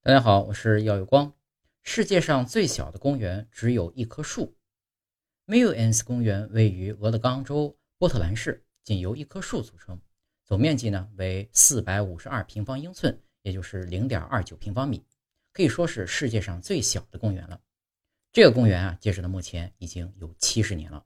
大家好，我是耀有光。世界上最小的公园只有一棵树。Millens 公园位于俄勒冈州波特兰市，仅由一棵树组成，总面积呢为四百五十二平方英寸，也就是零点二九平方米，可以说是世界上最小的公园了。这个公园啊，截止到目前已经有七十年了。